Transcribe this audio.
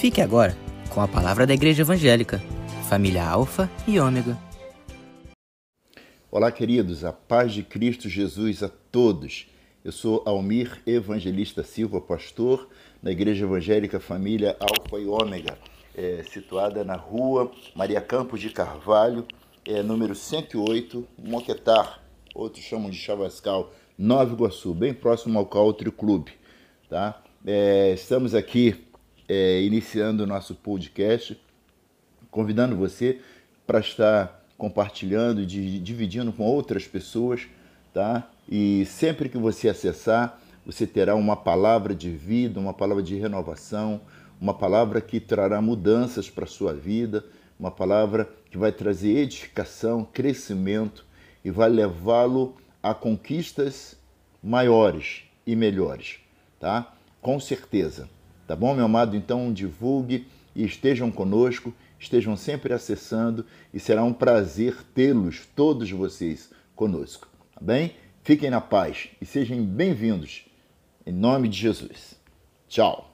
Fique agora com a palavra da Igreja Evangélica, família Alfa e Ômega. Olá, queridos, a paz de Cristo Jesus a todos. Eu sou Almir Evangelista Silva, pastor na Igreja Evangélica Família Alfa e Ômega, é, situada na rua Maria Campos de Carvalho, é, número 108, Moquetar, outros chamam de Chavascal, Nova Iguaçu, bem próximo ao Country Clube. Tá? É, estamos aqui é, iniciando o nosso podcast, convidando você para estar compartilhando, de, dividindo com outras pessoas, tá? E sempre que você acessar, você terá uma palavra de vida, uma palavra de renovação, uma palavra que trará mudanças para a sua vida, uma palavra que vai trazer edificação, crescimento e vai levá-lo a conquistas maiores e melhores, tá? Com certeza. Tá bom, meu amado? Então divulgue e estejam conosco, estejam sempre acessando e será um prazer tê-los, todos vocês, conosco. Tá bem? Fiquem na paz e sejam bem-vindos. Em nome de Jesus. Tchau.